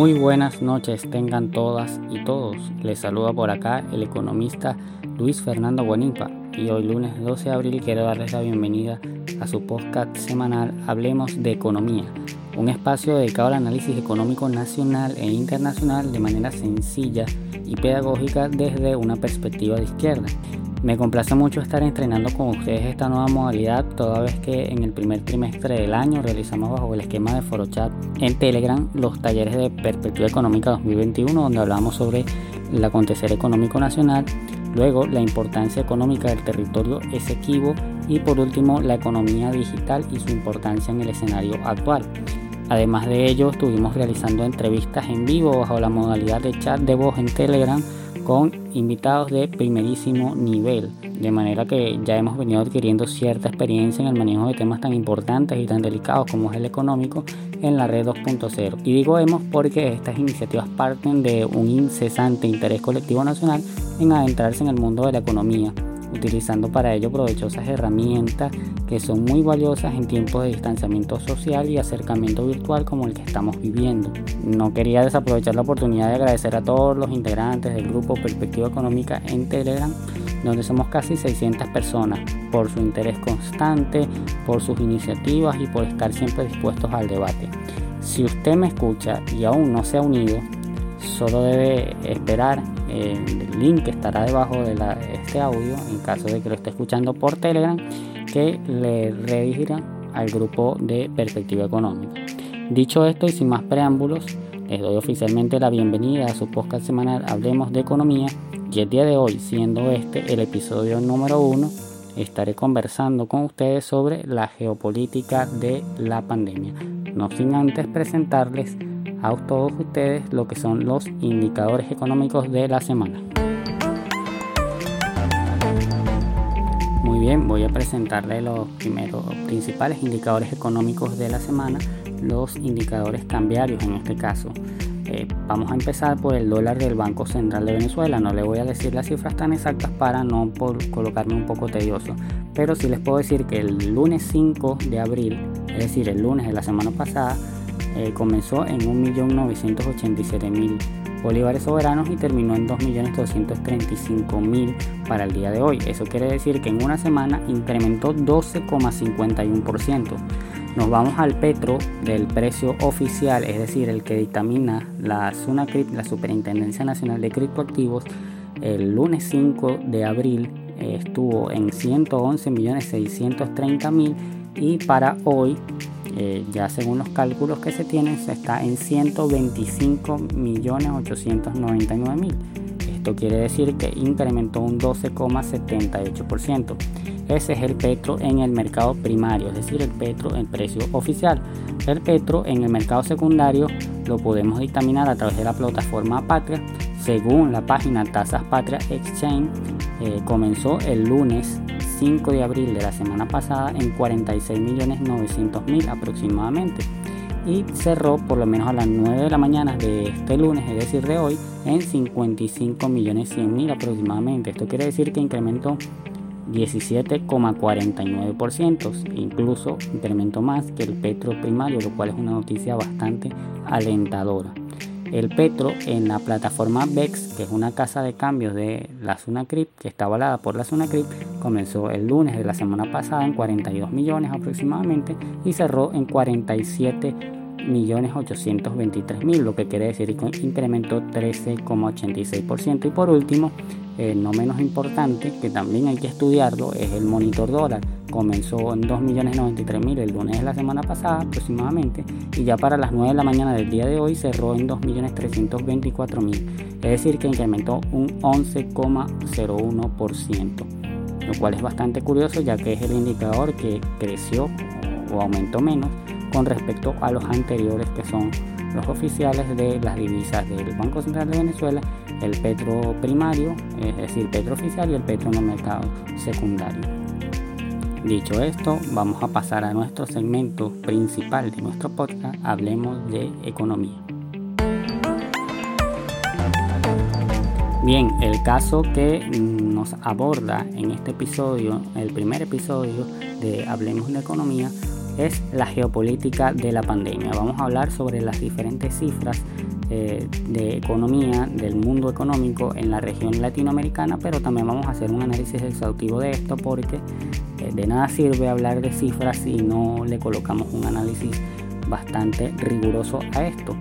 Muy buenas noches tengan todas y todos. Les saluda por acá el economista Luis Fernando Buenimpa y hoy lunes 12 de abril quiero darles la bienvenida a su podcast semanal Hablemos de Economía, un espacio dedicado al análisis económico nacional e internacional de manera sencilla y pedagógica desde una perspectiva de izquierda. Me complace mucho estar entrenando con ustedes esta nueva modalidad, toda vez que en el primer trimestre del año realizamos bajo el esquema de ForoChat en Telegram los talleres de Perspectiva Económica 2021, donde hablamos sobre el acontecer económico nacional, luego la importancia económica del territorio esequivo y por último la economía digital y su importancia en el escenario actual. Además de ello, estuvimos realizando entrevistas en vivo bajo la modalidad de chat de voz en Telegram con invitados de primerísimo nivel, de manera que ya hemos venido adquiriendo cierta experiencia en el manejo de temas tan importantes y tan delicados como es el económico en la red 2.0. Y digo hemos porque estas iniciativas parten de un incesante interés colectivo nacional en adentrarse en el mundo de la economía utilizando para ello provechosas herramientas que son muy valiosas en tiempos de distanciamiento social y acercamiento virtual como el que estamos viviendo. No quería desaprovechar la oportunidad de agradecer a todos los integrantes del grupo Perspectiva Económica en Telegram, donde somos casi 600 personas, por su interés constante, por sus iniciativas y por estar siempre dispuestos al debate. Si usted me escucha y aún no se ha unido, solo debe esperar el link que estará debajo de este audio en caso de que lo esté escuchando por Telegram que le redirigirá al grupo de Perspectiva Económica. Dicho esto y sin más preámbulos, les doy oficialmente la bienvenida a su podcast semanal Hablemos de Economía y el día de hoy, siendo este el episodio número uno, estaré conversando con ustedes sobre la geopolítica de la pandemia. No sin antes presentarles a todos ustedes lo que son los indicadores económicos de la semana. Bien, voy a presentarles los primeros principales indicadores económicos de la semana, los indicadores cambiarios en este caso. Eh, vamos a empezar por el dólar del Banco Central de Venezuela. No le voy a decir las cifras tan exactas para no por colocarme un poco tedioso, pero sí les puedo decir que el lunes 5 de abril, es decir, el lunes de la semana pasada, eh, comenzó en 1.987.000 bolívares soberanos y terminó en 2.235.000 para el día de hoy. Eso quiere decir que en una semana incrementó 12,51%. Nos vamos al petro del precio oficial, es decir, el que dictamina la SUNACRIP, la Superintendencia Nacional de Criptoactivos, el lunes 5 de abril eh, estuvo en 111.630.000 y para hoy eh, ya según los cálculos que se tienen, se está en 125.899.000. Esto quiere decir que incrementó un 12,78%. Ese es el petro en el mercado primario, es decir, el petro en precio oficial. El petro en el mercado secundario lo podemos dictaminar a través de la plataforma Patria. Según la página Tasas Patria Exchange, eh, comenzó el lunes 5 de abril de la semana pasada en 46.900.000 aproximadamente y cerró por lo menos a las 9 de la mañana de este lunes, es decir, de hoy, en 55.100.000 aproximadamente. Esto quiere decir que incrementó 17,49%, incluso incrementó más que el petro primario, lo cual es una noticia bastante alentadora. El petro en la plataforma BEX, que es una casa de cambios de la Sunacrip, que está avalada por la Sunacrip, comenzó el lunes de la semana pasada en 42 millones aproximadamente y cerró en 47 millones 823 mil, lo que quiere decir que incrementó 13,86%. Y por último, eh, no menos importante, que también hay que estudiarlo, es el monitor dólar comenzó en 2.093.000 el lunes de la semana pasada aproximadamente y ya para las 9 de la mañana del día de hoy cerró en 2.324.000, es decir que incrementó un 11,01%, lo cual es bastante curioso ya que es el indicador que creció o aumentó menos con respecto a los anteriores que son los oficiales de las divisas del Banco Central de Venezuela, el petro primario, es decir, petro oficial y el petro el mercado secundario. Dicho esto, vamos a pasar a nuestro segmento principal de nuestro podcast, Hablemos de Economía. Bien, el caso que nos aborda en este episodio, el primer episodio de Hablemos de Economía, es la geopolítica de la pandemia. Vamos a hablar sobre las diferentes cifras eh, de economía, del mundo económico en la región latinoamericana, pero también vamos a hacer un análisis exhaustivo de esto porque eh, de nada sirve hablar de cifras si no le colocamos un análisis bastante riguroso a esto.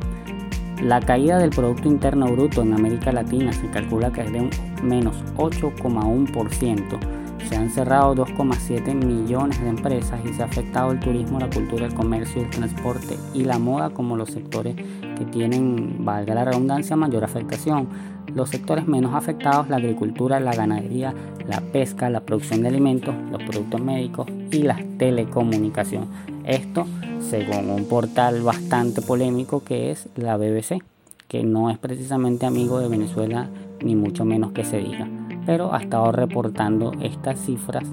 La caída del Producto Interno Bruto en América Latina se calcula que es de un menos 8,1% se han cerrado 2,7 millones de empresas y se ha afectado el turismo, la cultura, el comercio, el transporte y la moda como los sectores que tienen, valga la redundancia, mayor afectación. Los sectores menos afectados, la agricultura, la ganadería, la pesca, la producción de alimentos, los productos médicos y la telecomunicación. Esto según un portal bastante polémico que es la BBC, que no es precisamente amigo de Venezuela ni mucho menos que se diga pero ha estado reportando estas cifras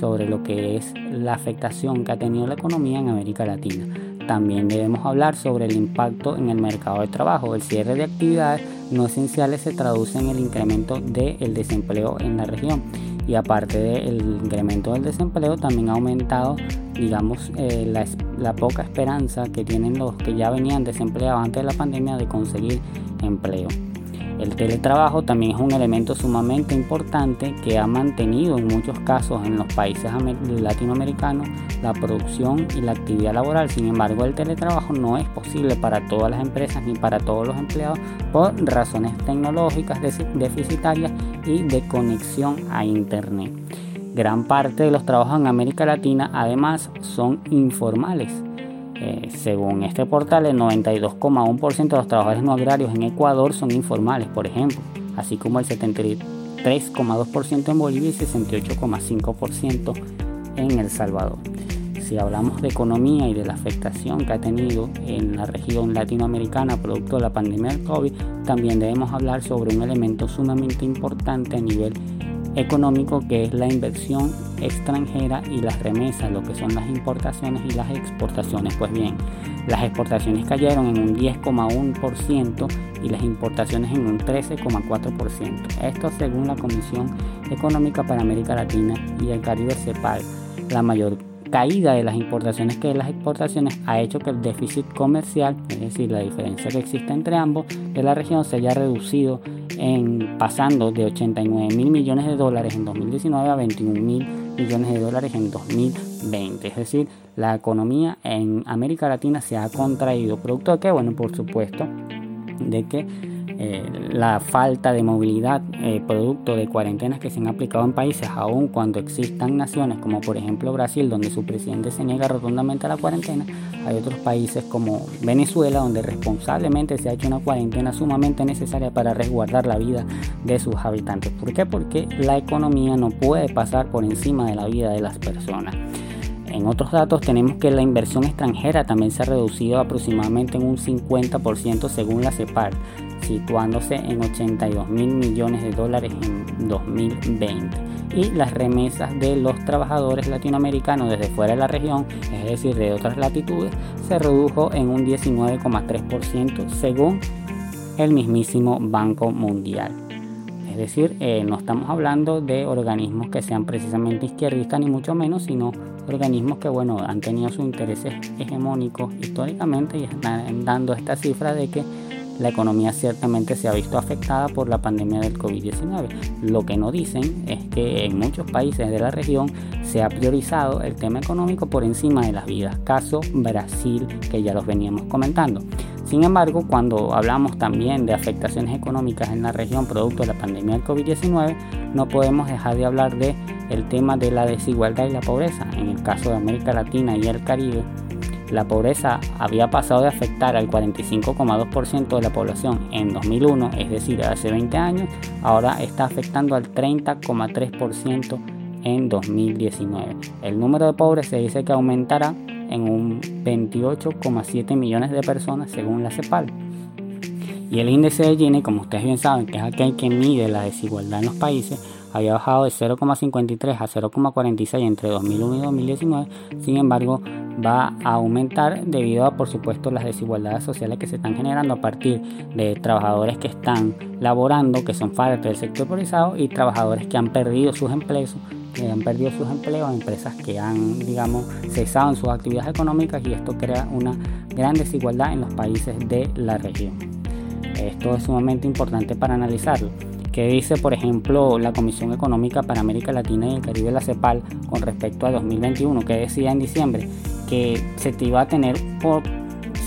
sobre lo que es la afectación que ha tenido la economía en América Latina. También debemos hablar sobre el impacto en el mercado de trabajo. El cierre de actividades no esenciales se traduce en el incremento del desempleo en la región. Y aparte del incremento del desempleo, también ha aumentado, digamos, eh, la, la poca esperanza que tienen los que ya venían desempleados antes de la pandemia de conseguir empleo. El teletrabajo también es un elemento sumamente importante que ha mantenido en muchos casos en los países latinoamericanos la producción y la actividad laboral. Sin embargo, el teletrabajo no es posible para todas las empresas ni para todos los empleados por razones tecnológicas deficitarias y de conexión a Internet. Gran parte de los trabajos en América Latina además son informales eh, según este portal, el 92,1% de los trabajadores no agrarios en Ecuador son informales, por ejemplo, así como el 73,2% en Bolivia y 68,5% en El Salvador. Si hablamos de economía y de la afectación que ha tenido en la región latinoamericana producto de la pandemia del COVID, también debemos hablar sobre un elemento sumamente importante a nivel económico que es la inversión extranjera y las remesas, lo que son las importaciones y las exportaciones. Pues bien, las exportaciones cayeron en un 10,1% y las importaciones en un 13,4%. Esto según la Comisión Económica para América Latina y el Caribe CEPAL. La mayor caída de las importaciones que de las exportaciones ha hecho que el déficit comercial, es decir, la diferencia que existe entre ambos de la región, se haya reducido en pasando de 89 mil millones de dólares en 2019 a 21 mil millones de dólares en 2020. Es decir, la economía en América Latina se ha contraído, producto de que, bueno, por supuesto, de que eh, la falta de movilidad eh, producto de cuarentenas que se han aplicado en países, aun cuando existan naciones como por ejemplo Brasil, donde su presidente se niega rotundamente a la cuarentena, hay otros países como Venezuela, donde responsablemente se ha hecho una cuarentena sumamente necesaria para resguardar la vida de sus habitantes. ¿Por qué? Porque la economía no puede pasar por encima de la vida de las personas. En otros datos tenemos que la inversión extranjera también se ha reducido aproximadamente en un 50% según la CEPAL, situándose en 82 mil millones de dólares en 2020. Y las remesas de los trabajadores latinoamericanos desde fuera de la región, es decir, de otras latitudes, se redujo en un 19,3% según el mismísimo Banco Mundial. Es decir, eh, no estamos hablando de organismos que sean precisamente izquierdistas ni mucho menos, sino organismos que bueno, han tenido sus intereses hegemónicos históricamente y están dando esta cifra de que la economía ciertamente se ha visto afectada por la pandemia del COVID-19. Lo que no dicen es que en muchos países de la región se ha priorizado el tema económico por encima de las vidas. Caso Brasil, que ya los veníamos comentando. Sin embargo, cuando hablamos también de afectaciones económicas en la región producto de la pandemia del COVID-19, no podemos dejar de hablar de el tema de la desigualdad y la pobreza. En el caso de América Latina y el Caribe, la pobreza había pasado de afectar al 45,2% de la población en 2001, es decir, hace 20 años, ahora está afectando al 30,3% en 2019. El número de pobres se dice que aumentará en un 28,7 millones de personas según la CEPAL. Y el índice de Gini, como ustedes bien saben, que es aquel que mide la desigualdad en los países, había bajado de 0,53 a 0,46 entre 2001 y 2019. Sin embargo, va a aumentar debido a, por supuesto, las desigualdades sociales que se están generando a partir de trabajadores que están laborando, que son parte del sector priorizado, y trabajadores que han perdido sus empleos que han perdido sus empleos, empresas que han, digamos, cesado en sus actividades económicas y esto crea una gran desigualdad en los países de la región. Esto es sumamente importante para analizarlo. ¿Qué dice, por ejemplo, la Comisión Económica para América Latina y el Caribe, la CEPAL, con respecto a 2021? Que decía en diciembre que se iba a tener por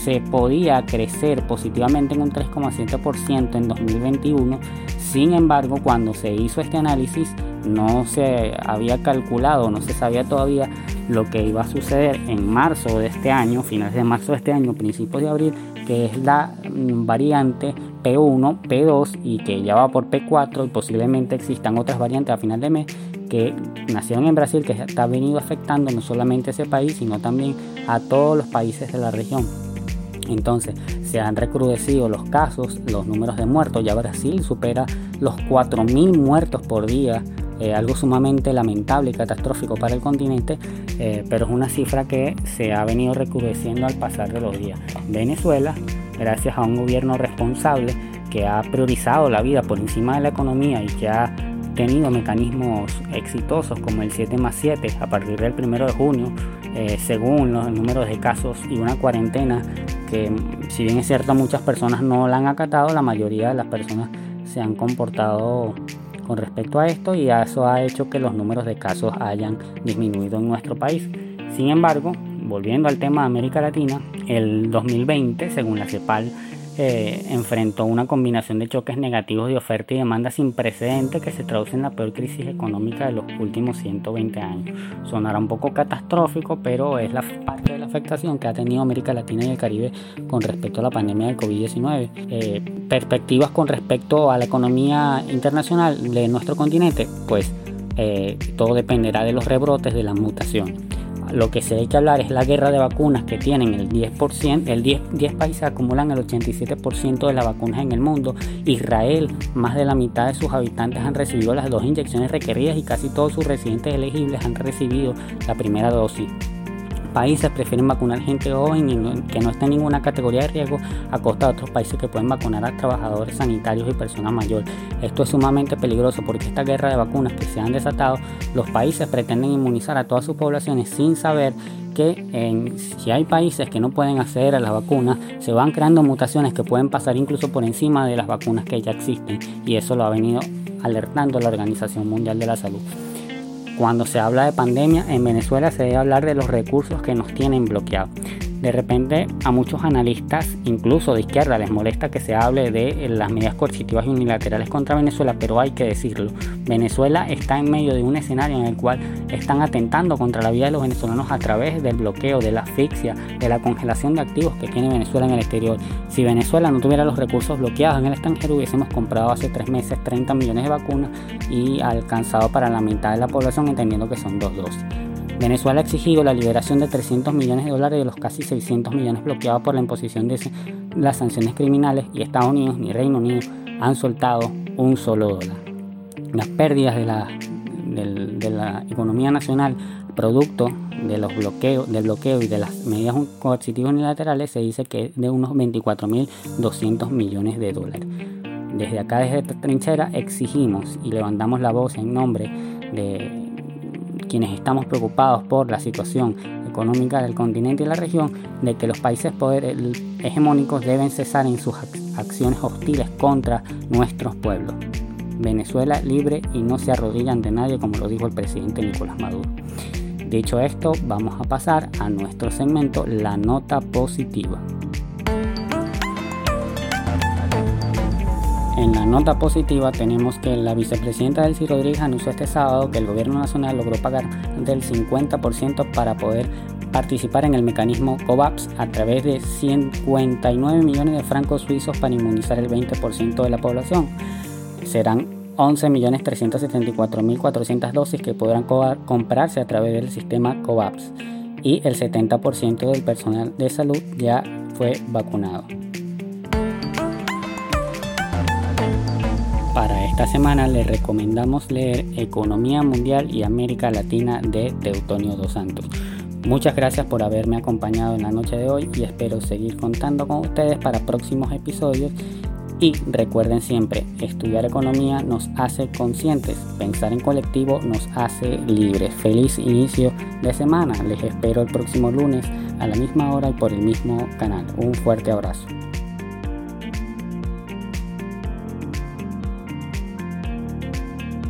se podía crecer positivamente en un 3,7% en 2021. Sin embargo, cuando se hizo este análisis, no se había calculado, no se sabía todavía lo que iba a suceder en marzo de este año, finales de marzo de este año, principios de abril, que es la mm, variante P1, P2 y que ya va por P4 y posiblemente existan otras variantes a final de mes que nacieron en Brasil, que está venido afectando no solamente a ese país, sino también a todos los países de la región. Entonces, se han recrudecido los casos, los números de muertos. Ya Brasil supera los 4.000 muertos por día, eh, algo sumamente lamentable y catastrófico para el continente, eh, pero es una cifra que se ha venido recrudeciendo al pasar de los días. Venezuela, gracias a un gobierno responsable que ha priorizado la vida por encima de la economía y que ha tenido mecanismos exitosos como el 7 más 7 a partir del 1 de junio, eh, según los números de casos y una cuarentena que si bien es cierto muchas personas no la han acatado, la mayoría de las personas se han comportado con respecto a esto y eso ha hecho que los números de casos hayan disminuido en nuestro país. Sin embargo, volviendo al tema de América Latina, el 2020, según la CEPAL, eh, enfrentó una combinación de choques negativos de oferta y demanda sin precedentes que se traduce en la peor crisis económica de los últimos 120 años. Sonará un poco catastrófico, pero es la parte de la afectación que ha tenido América Latina y el Caribe con respecto a la pandemia del COVID-19. Eh, perspectivas con respecto a la economía internacional de nuestro continente, pues eh, todo dependerá de los rebrotes de la mutación lo que se hay que hablar es la guerra de vacunas que tienen el 10%, el 10, 10 países acumulan el 87% de las vacunas en el mundo. Israel, más de la mitad de sus habitantes han recibido las dos inyecciones requeridas y casi todos sus residentes elegibles han recibido la primera dosis países prefieren vacunar gente joven que no está en ninguna categoría de riesgo a costa de otros países que pueden vacunar a trabajadores sanitarios y personas mayores. Esto es sumamente peligroso porque esta guerra de vacunas que se han desatado, los países pretenden inmunizar a todas sus poblaciones sin saber que si hay países que no pueden acceder a las vacunas, se van creando mutaciones que pueden pasar incluso por encima de las vacunas que ya existen y eso lo ha venido alertando la Organización Mundial de la Salud. Cuando se habla de pandemia en Venezuela se debe hablar de los recursos que nos tienen bloqueados. De repente a muchos analistas, incluso de izquierda, les molesta que se hable de las medidas coercitivas y unilaterales contra Venezuela, pero hay que decirlo. Venezuela está en medio de un escenario en el cual están atentando contra la vida de los venezolanos a través del bloqueo, de la asfixia, de la congelación de activos que tiene Venezuela en el exterior. Si Venezuela no tuviera los recursos bloqueados en el extranjero, hubiésemos comprado hace tres meses 30 millones de vacunas y alcanzado para la mitad de la población, entendiendo que son dos dosis. Venezuela ha exigido la liberación de 300 millones de dólares de los casi 600 millones bloqueados por la imposición de las sanciones criminales y Estados Unidos ni Reino Unido han soltado un solo dólar. Las pérdidas de la, de la economía nacional producto de los bloqueos, del bloqueo y de las medidas coercitivas unilaterales se dice que es de unos 24.200 millones de dólares. Desde acá, desde esta trinchera, exigimos y levantamos la voz en nombre de quienes estamos preocupados por la situación económica del continente y la región, de que los países poder hegemónicos deben cesar en sus acciones hostiles contra nuestros pueblos. Venezuela libre y no se arrodilla ante nadie, como lo dijo el presidente Nicolás Maduro. Dicho esto, vamos a pasar a nuestro segmento La Nota Positiva. En la nota positiva tenemos que la vicepresidenta Delcy Rodríguez anunció este sábado que el gobierno nacional logró pagar del 50% para poder participar en el mecanismo COVAX a través de 59 millones de francos suizos para inmunizar el 20% de la población. Serán 11.374.400 dosis que podrán comprarse a través del sistema COVAX y el 70% del personal de salud ya fue vacunado. Esta semana les recomendamos leer Economía Mundial y América Latina de Teutonio Dos Santos. Muchas gracias por haberme acompañado en la noche de hoy y espero seguir contando con ustedes para próximos episodios. Y recuerden siempre, estudiar economía nos hace conscientes, pensar en colectivo nos hace libres. Feliz inicio de semana, les espero el próximo lunes a la misma hora y por el mismo canal. Un fuerte abrazo.